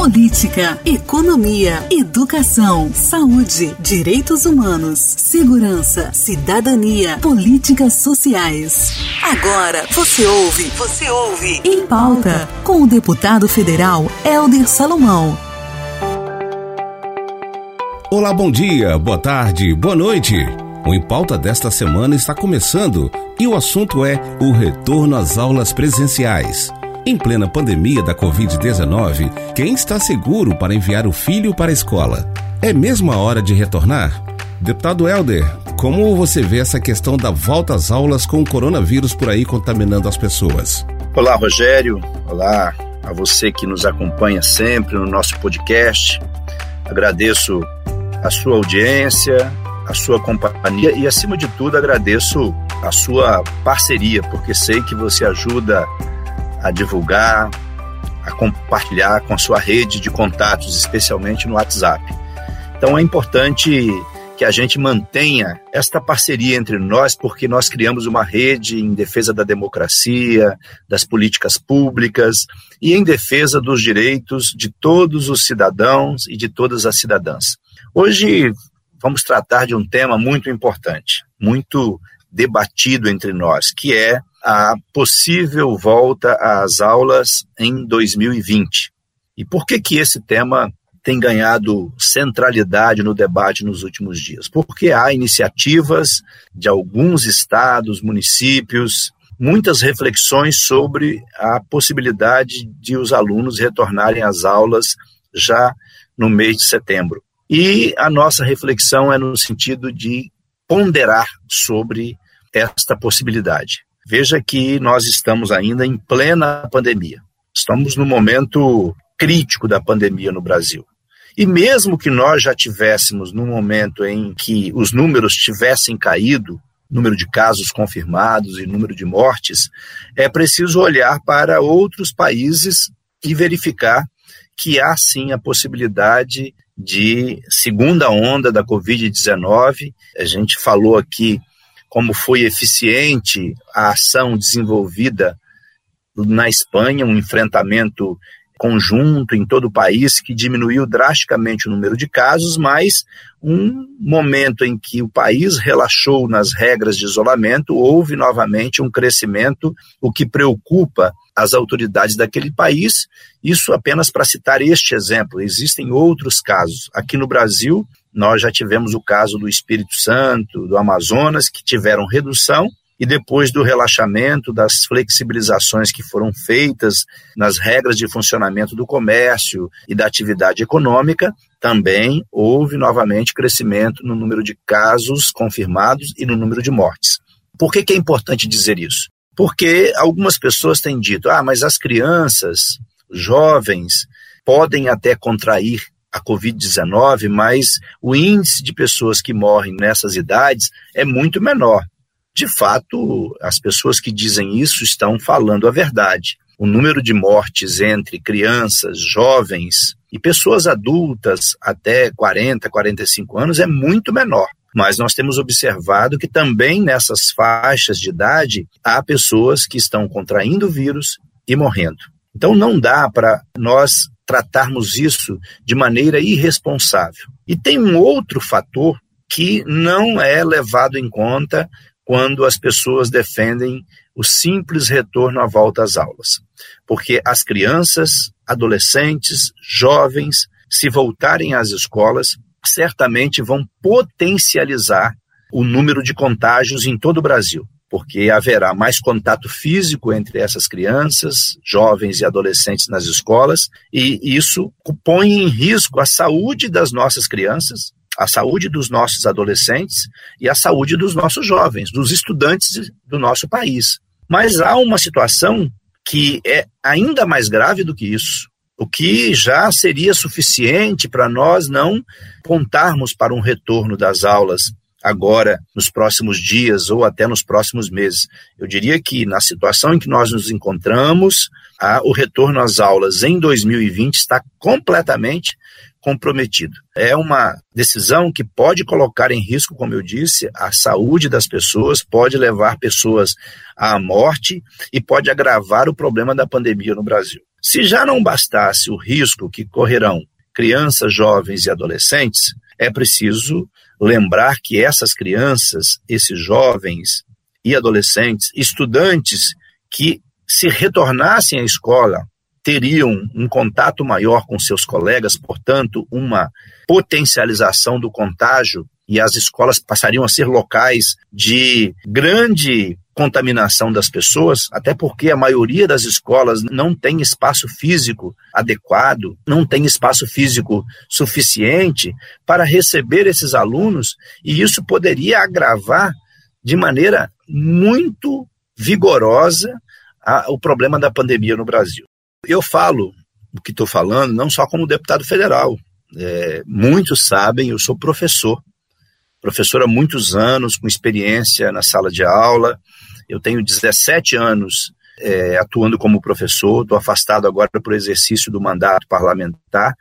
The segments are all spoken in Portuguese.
política, economia, educação, saúde, direitos humanos, segurança, cidadania, políticas sociais. Agora você ouve, você ouve em pauta com o deputado federal Helder Salomão. Olá, bom dia, boa tarde, boa noite. O Em Pauta desta semana está começando e o assunto é o retorno às aulas presenciais. Em plena pandemia da Covid-19, quem está seguro para enviar o filho para a escola? É mesmo a hora de retornar? Deputado Helder, como você vê essa questão da volta às aulas com o coronavírus por aí contaminando as pessoas? Olá, Rogério. Olá a você que nos acompanha sempre no nosso podcast. Agradeço a sua audiência, a sua companhia e, acima de tudo, agradeço a sua parceria, porque sei que você ajuda a divulgar, a compartilhar com a sua rede de contatos, especialmente no WhatsApp. Então é importante que a gente mantenha esta parceria entre nós, porque nós criamos uma rede em defesa da democracia, das políticas públicas e em defesa dos direitos de todos os cidadãos e de todas as cidadãs. Hoje vamos tratar de um tema muito importante, muito debatido entre nós, que é a possível volta às aulas em 2020. E por que que esse tema tem ganhado centralidade no debate nos últimos dias? Porque há iniciativas de alguns estados, municípios, muitas reflexões sobre a possibilidade de os alunos retornarem às aulas já no mês de setembro. E a nossa reflexão é no sentido de ponderar sobre esta possibilidade. Veja que nós estamos ainda em plena pandemia. Estamos no momento crítico da pandemia no Brasil. E mesmo que nós já tivéssemos no momento em que os números tivessem caído, número de casos confirmados e número de mortes, é preciso olhar para outros países e verificar que há sim a possibilidade de segunda onda da Covid-19. A gente falou aqui como foi eficiente a ação desenvolvida na Espanha, um enfrentamento conjunto em todo o país que diminuiu drasticamente o número de casos, mas um momento em que o país relaxou nas regras de isolamento, houve novamente um crescimento, o que preocupa as autoridades daquele país. Isso apenas para citar este exemplo. Existem outros casos. Aqui no Brasil, nós já tivemos o caso do Espírito Santo, do Amazonas, que tiveram redução e depois do relaxamento, das flexibilizações que foram feitas nas regras de funcionamento do comércio e da atividade econômica, também houve novamente crescimento no número de casos confirmados e no número de mortes. Por que, que é importante dizer isso? Porque algumas pessoas têm dito, ah, mas as crianças, jovens, podem até contrair a Covid-19, mas o índice de pessoas que morrem nessas idades é muito menor. De fato, as pessoas que dizem isso estão falando a verdade. O número de mortes entre crianças, jovens e pessoas adultas até 40, 45 anos é muito menor. Mas nós temos observado que também nessas faixas de idade há pessoas que estão contraindo o vírus e morrendo. Então não dá para nós tratarmos isso de maneira irresponsável. E tem um outro fator que não é levado em conta quando as pessoas defendem o simples retorno à volta às aulas. Porque as crianças, adolescentes, jovens, se voltarem às escolas, certamente vão potencializar o número de contágios em todo o Brasil porque haverá mais contato físico entre essas crianças, jovens e adolescentes nas escolas, e isso põe em risco a saúde das nossas crianças, a saúde dos nossos adolescentes e a saúde dos nossos jovens, dos estudantes do nosso país. Mas há uma situação que é ainda mais grave do que isso, o que já seria suficiente para nós não contarmos para um retorno das aulas agora, nos próximos dias ou até nos próximos meses. Eu diria que, na situação em que nós nos encontramos, a, o retorno às aulas em 2020 está completamente comprometido. É uma decisão que pode colocar em risco, como eu disse, a saúde das pessoas, pode levar pessoas à morte e pode agravar o problema da pandemia no Brasil. Se já não bastasse o risco que correrão crianças, jovens e adolescentes, é preciso lembrar que essas crianças, esses jovens e adolescentes, estudantes que se retornassem à escola teriam um contato maior com seus colegas, portanto, uma potencialização do contágio e as escolas passariam a ser locais de grande contaminação das pessoas, até porque a maioria das escolas não tem espaço físico adequado, não tem espaço físico suficiente para receber esses alunos, e isso poderia agravar de maneira muito vigorosa a, o problema da pandemia no Brasil. Eu falo o que estou falando não só como deputado federal. É, muitos sabem, eu sou professor, professor há muitos anos, com experiência na sala de aula. Eu tenho 17 anos é, atuando como professor, estou afastado agora por exercício do mandato parlamentar,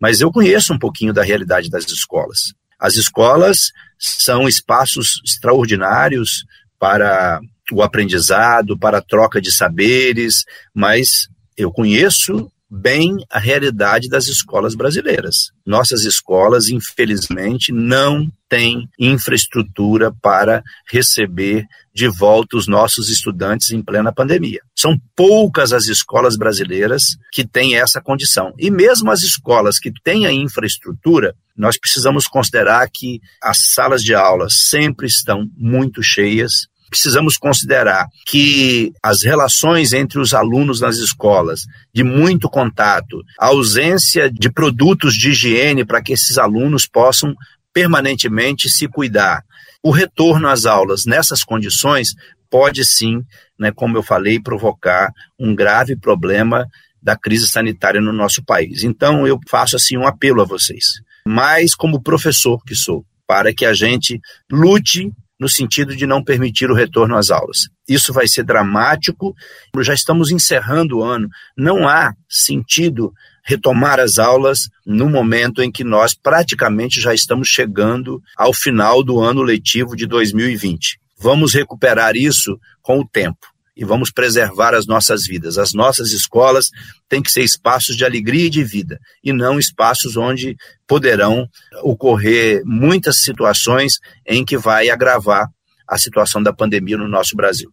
mas eu conheço um pouquinho da realidade das escolas. As escolas são espaços extraordinários para o aprendizado, para a troca de saberes, mas eu conheço bem a realidade das escolas brasileiras. Nossas escolas, infelizmente, não têm infraestrutura para receber de volta os nossos estudantes em plena pandemia. São poucas as escolas brasileiras que têm essa condição. E mesmo as escolas que têm a infraestrutura, nós precisamos considerar que as salas de aula sempre estão muito cheias, precisamos considerar que as relações entre os alunos nas escolas, de muito contato, a ausência de produtos de higiene para que esses alunos possam permanentemente se cuidar. O retorno às aulas nessas condições pode sim, né, como eu falei, provocar um grave problema da crise sanitária no nosso país. Então eu faço assim um apelo a vocês, mais como professor que sou, para que a gente lute no sentido de não permitir o retorno às aulas. Isso vai ser dramático, já estamos encerrando o ano, não há sentido retomar as aulas no momento em que nós praticamente já estamos chegando ao final do ano letivo de 2020. Vamos recuperar isso com o tempo e vamos preservar as nossas vidas. As nossas escolas têm que ser espaços de alegria e de vida, e não espaços onde poderão ocorrer muitas situações em que vai agravar a situação da pandemia no nosso Brasil.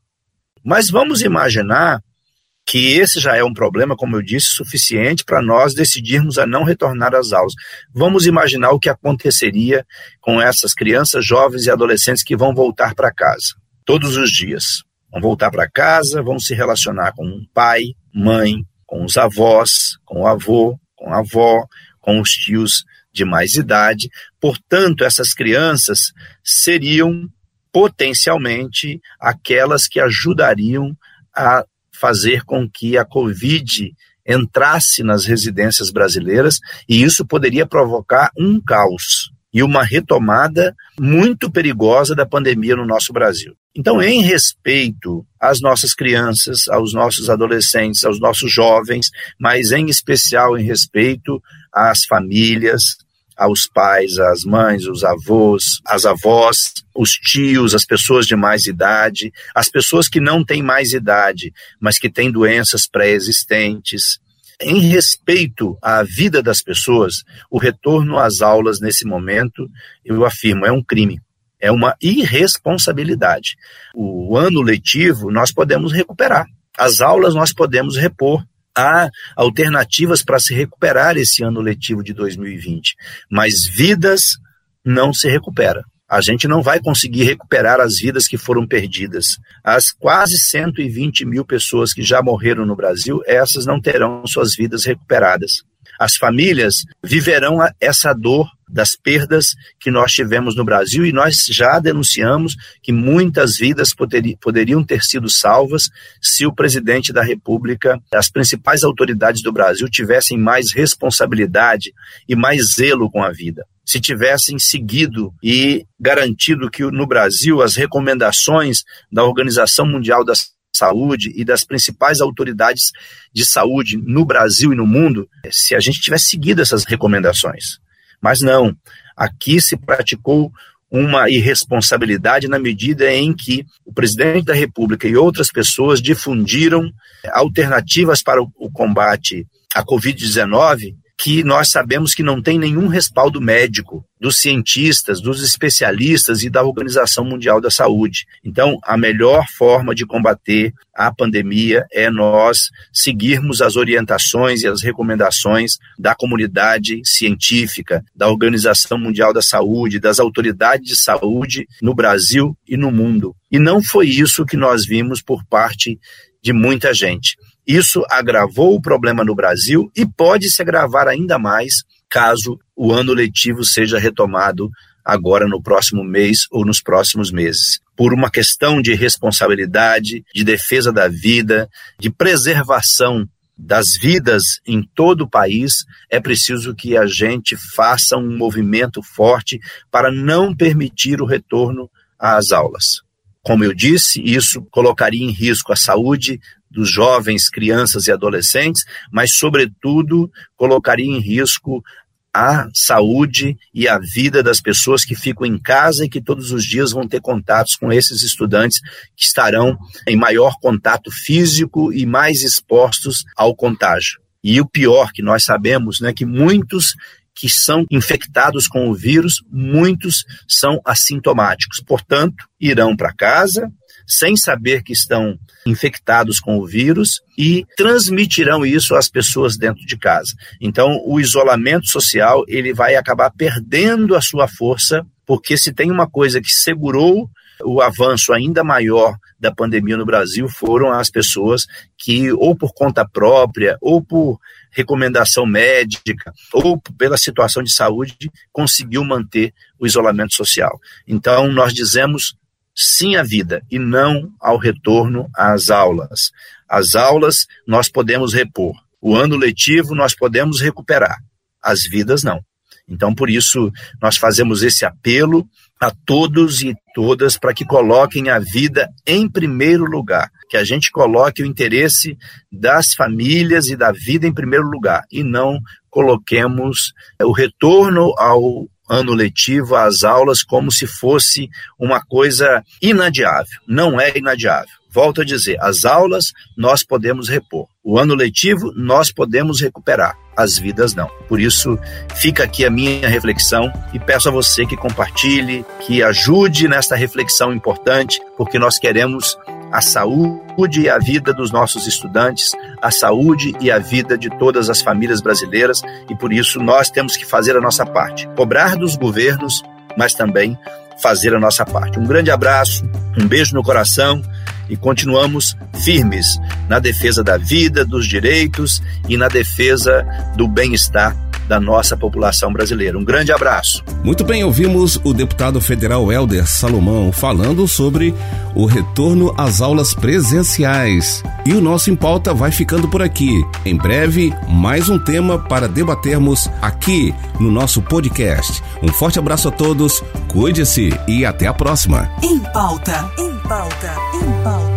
Mas vamos imaginar que esse já é um problema, como eu disse, suficiente para nós decidirmos a não retornar às aulas. Vamos imaginar o que aconteceria com essas crianças, jovens e adolescentes que vão voltar para casa todos os dias. Vão voltar para casa, vão se relacionar com o pai, mãe, com os avós, com o avô, com a avó, com os tios de mais idade. Portanto, essas crianças seriam potencialmente aquelas que ajudariam a fazer com que a Covid entrasse nas residências brasileiras e isso poderia provocar um caos e uma retomada muito perigosa da pandemia no nosso Brasil. Então, em respeito às nossas crianças, aos nossos adolescentes, aos nossos jovens, mas em especial em respeito às famílias, aos pais, às mães, os avós, as avós, os tios, as pessoas de mais idade, as pessoas que não têm mais idade, mas que têm doenças pré-existentes, em respeito à vida das pessoas, o retorno às aulas nesse momento, eu afirmo, é um crime. É uma irresponsabilidade. O ano letivo nós podemos recuperar. As aulas nós podemos repor. Há alternativas para se recuperar esse ano letivo de 2020, mas vidas não se recupera a gente não vai conseguir recuperar as vidas que foram perdidas. As quase 120 mil pessoas que já morreram no Brasil, essas não terão suas vidas recuperadas. As famílias viverão essa dor das perdas que nós tivemos no Brasil e nós já denunciamos que muitas vidas poderiam ter sido salvas se o presidente da República, as principais autoridades do Brasil tivessem mais responsabilidade e mais zelo com a vida se tivessem seguido e garantido que no Brasil as recomendações da Organização Mundial da Saúde e das principais autoridades de saúde no Brasil e no mundo, se a gente tivesse seguido essas recomendações. Mas não, aqui se praticou uma irresponsabilidade na medida em que o presidente da República e outras pessoas difundiram alternativas para o combate à Covid-19 que nós sabemos que não tem nenhum respaldo médico dos cientistas, dos especialistas e da Organização Mundial da Saúde. Então, a melhor forma de combater a pandemia é nós seguirmos as orientações e as recomendações da comunidade científica, da Organização Mundial da Saúde, das autoridades de saúde no Brasil e no mundo. E não foi isso que nós vimos por parte de muita gente. Isso agravou o problema no Brasil e pode se agravar ainda mais caso o ano letivo seja retomado agora no próximo mês ou nos próximos meses. Por uma questão de responsabilidade, de defesa da vida, de preservação das vidas em todo o país, é preciso que a gente faça um movimento forte para não permitir o retorno às aulas. Como eu disse, isso colocaria em risco a saúde dos jovens, crianças e adolescentes, mas, sobretudo, colocaria em risco a saúde e a vida das pessoas que ficam em casa e que todos os dias vão ter contatos com esses estudantes que estarão em maior contato físico e mais expostos ao contágio. E o pior que nós sabemos, né, que muitos que são infectados com o vírus, muitos são assintomáticos. Portanto, irão para casa sem saber que estão infectados com o vírus e transmitirão isso às pessoas dentro de casa. Então, o isolamento social, ele vai acabar perdendo a sua força, porque se tem uma coisa que segurou o avanço ainda maior da pandemia no Brasil foram as pessoas que, ou por conta própria, ou por recomendação médica ou pela situação de saúde, conseguiu manter o isolamento social. Então, nós dizemos sim à vida e não ao retorno às aulas. As aulas nós podemos repor, o ano letivo nós podemos recuperar, as vidas não. Então, por isso, nós fazemos esse apelo a todos e todas para que coloquem a vida em primeiro lugar, que a gente coloque o interesse das famílias e da vida em primeiro lugar e não coloquemos o retorno ao ano letivo, às aulas, como se fosse uma coisa inadiável. Não é inadiável. Volto a dizer, as aulas nós podemos repor. O ano letivo nós podemos recuperar, as vidas não. Por isso, fica aqui a minha reflexão e peço a você que compartilhe, que ajude nesta reflexão importante, porque nós queremos a saúde e a vida dos nossos estudantes, a saúde e a vida de todas as famílias brasileiras, e por isso nós temos que fazer a nossa parte, cobrar dos governos, mas também fazer a nossa parte. Um grande abraço, um beijo no coração e continuamos firmes na defesa da vida, dos direitos e na defesa do bem-estar da nossa população brasileira. Um grande abraço. Muito bem, ouvimos o deputado federal Helder Salomão falando sobre o retorno às aulas presenciais. E o nosso Em Pauta vai ficando por aqui. Em breve, mais um tema para debatermos aqui no nosso podcast. Um forte abraço a todos, cuide-se e até a próxima. Em Pauta, em Pauta, em Pauta.